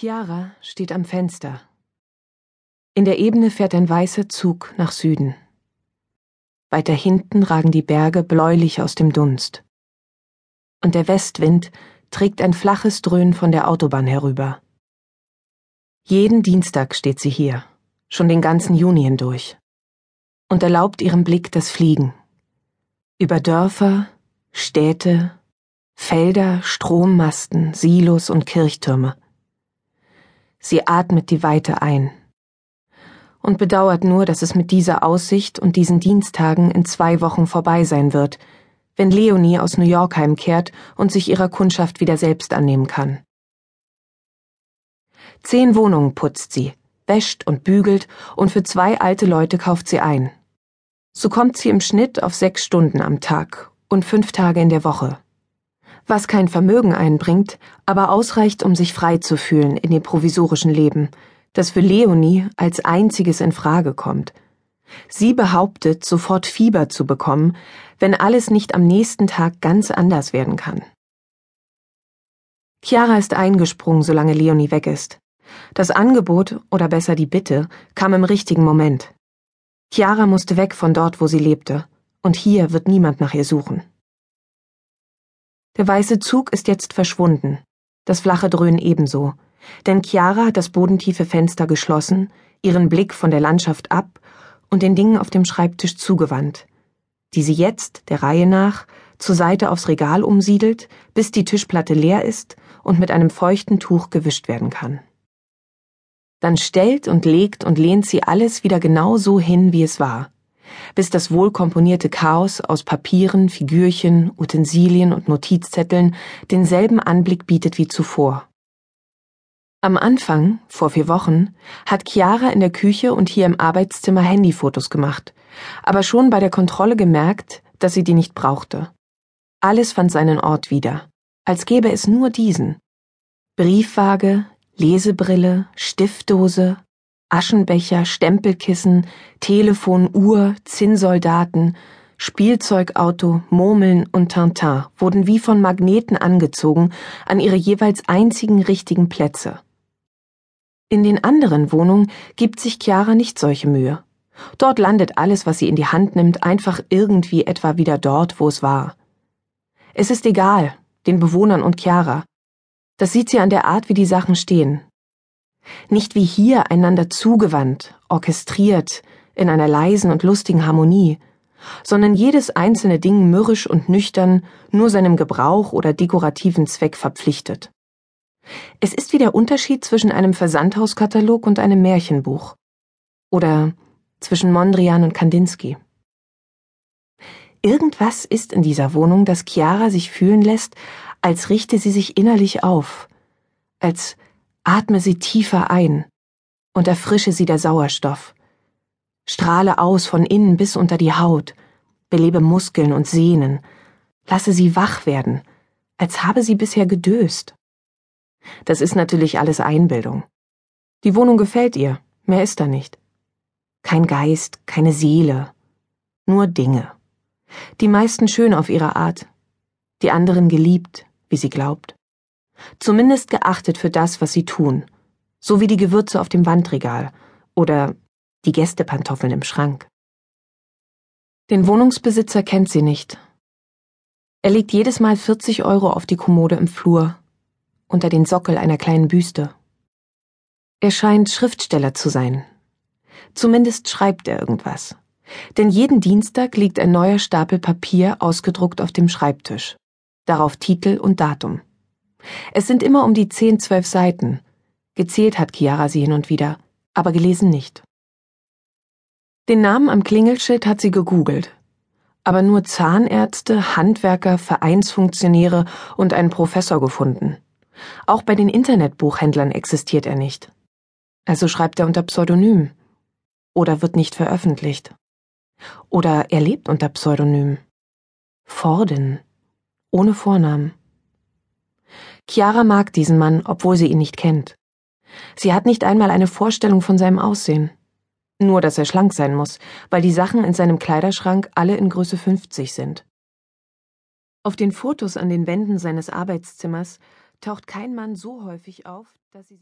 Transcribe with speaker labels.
Speaker 1: Chiara steht am Fenster. In der Ebene fährt ein weißer Zug nach Süden. Weiter hinten ragen die Berge bläulich aus dem Dunst. Und der Westwind trägt ein flaches Dröhnen von der Autobahn herüber. Jeden Dienstag steht sie hier, schon den ganzen Juni hindurch, und erlaubt ihrem Blick das Fliegen. Über Dörfer, Städte, Felder, Strommasten, Silos und Kirchtürme. Sie atmet die Weite ein und bedauert nur, dass es mit dieser Aussicht und diesen Dienstagen in zwei Wochen vorbei sein wird, wenn Leonie aus New York heimkehrt und sich ihrer Kundschaft wieder selbst annehmen kann. Zehn Wohnungen putzt sie, wäscht und bügelt und für zwei alte Leute kauft sie ein. So kommt sie im Schnitt auf sechs Stunden am Tag und fünf Tage in der Woche was kein Vermögen einbringt, aber ausreicht, um sich frei zu fühlen in dem provisorischen Leben, das für Leonie als einziges in Frage kommt. Sie behauptet, sofort Fieber zu bekommen, wenn alles nicht am nächsten Tag ganz anders werden kann. Chiara ist eingesprungen, solange Leonie weg ist. Das Angebot, oder besser die Bitte, kam im richtigen Moment. Chiara musste weg von dort, wo sie lebte, und hier wird niemand nach ihr suchen. Der weiße Zug ist jetzt verschwunden, das flache Dröhnen ebenso, denn Chiara hat das bodentiefe Fenster geschlossen, ihren Blick von der Landschaft ab und den Dingen auf dem Schreibtisch zugewandt, die sie jetzt, der Reihe nach, zur Seite aufs Regal umsiedelt, bis die Tischplatte leer ist und mit einem feuchten Tuch gewischt werden kann. Dann stellt und legt und lehnt sie alles wieder genau so hin, wie es war bis das wohlkomponierte Chaos aus Papieren, Figürchen, Utensilien und Notizzetteln denselben Anblick bietet wie zuvor. Am Anfang, vor vier Wochen, hat Chiara in der Küche und hier im Arbeitszimmer Handyfotos gemacht, aber schon bei der Kontrolle gemerkt, dass sie die nicht brauchte. Alles fand seinen Ort wieder, als gäbe es nur diesen. Briefwaage, Lesebrille, Stiftdose, Aschenbecher, Stempelkissen, Telefon, Uhr, Zinnsoldaten, Spielzeugauto, Murmeln und Tintin wurden wie von Magneten angezogen an ihre jeweils einzigen richtigen Plätze. In den anderen Wohnungen gibt sich Chiara nicht solche Mühe. Dort landet alles, was sie in die Hand nimmt, einfach irgendwie etwa wieder dort, wo es war. Es ist egal, den Bewohnern und Chiara. Das sieht sie an der Art, wie die Sachen stehen, nicht wie hier einander zugewandt, orchestriert, in einer leisen und lustigen Harmonie, sondern jedes einzelne Ding mürrisch und nüchtern nur seinem Gebrauch oder dekorativen Zweck verpflichtet. Es ist wie der Unterschied zwischen einem Versandhauskatalog und einem Märchenbuch. Oder zwischen Mondrian und Kandinsky. Irgendwas ist in dieser Wohnung, das Chiara sich fühlen lässt, als richte sie sich innerlich auf, als Atme sie tiefer ein und erfrische sie der Sauerstoff. Strahle aus von innen bis unter die Haut, belebe Muskeln und Sehnen, lasse sie wach werden, als habe sie bisher gedöst. Das ist natürlich alles Einbildung. Die Wohnung gefällt ihr, mehr ist da nicht. Kein Geist, keine Seele, nur Dinge. Die meisten schön auf ihre Art, die anderen geliebt, wie sie glaubt zumindest geachtet für das, was sie tun, so wie die Gewürze auf dem Wandregal oder die Gästepantoffeln im Schrank. Den Wohnungsbesitzer kennt sie nicht. Er legt jedes Mal 40 Euro auf die Kommode im Flur, unter den Sockel einer kleinen Büste. Er scheint Schriftsteller zu sein. Zumindest schreibt er irgendwas. Denn jeden Dienstag liegt ein neuer Stapel Papier ausgedruckt auf dem Schreibtisch. Darauf Titel und Datum. Es sind immer um die zehn, zwölf Seiten. Gezählt hat Chiara sie hin und wieder, aber gelesen nicht. Den Namen am Klingelschild hat sie gegoogelt. Aber nur Zahnärzte, Handwerker, Vereinsfunktionäre und einen Professor gefunden. Auch bei den Internetbuchhändlern existiert er nicht. Also schreibt er unter Pseudonym. Oder wird nicht veröffentlicht. Oder er lebt unter Pseudonym. Forden. Ohne Vornamen. Chiara mag diesen Mann, obwohl sie ihn nicht kennt. Sie hat nicht einmal eine Vorstellung von seinem Aussehen. Nur, dass er schlank sein muss, weil die Sachen in seinem Kleiderschrank alle in Größe 50 sind. Auf den Fotos an den Wänden seines Arbeitszimmers taucht kein Mann so häufig auf, dass sie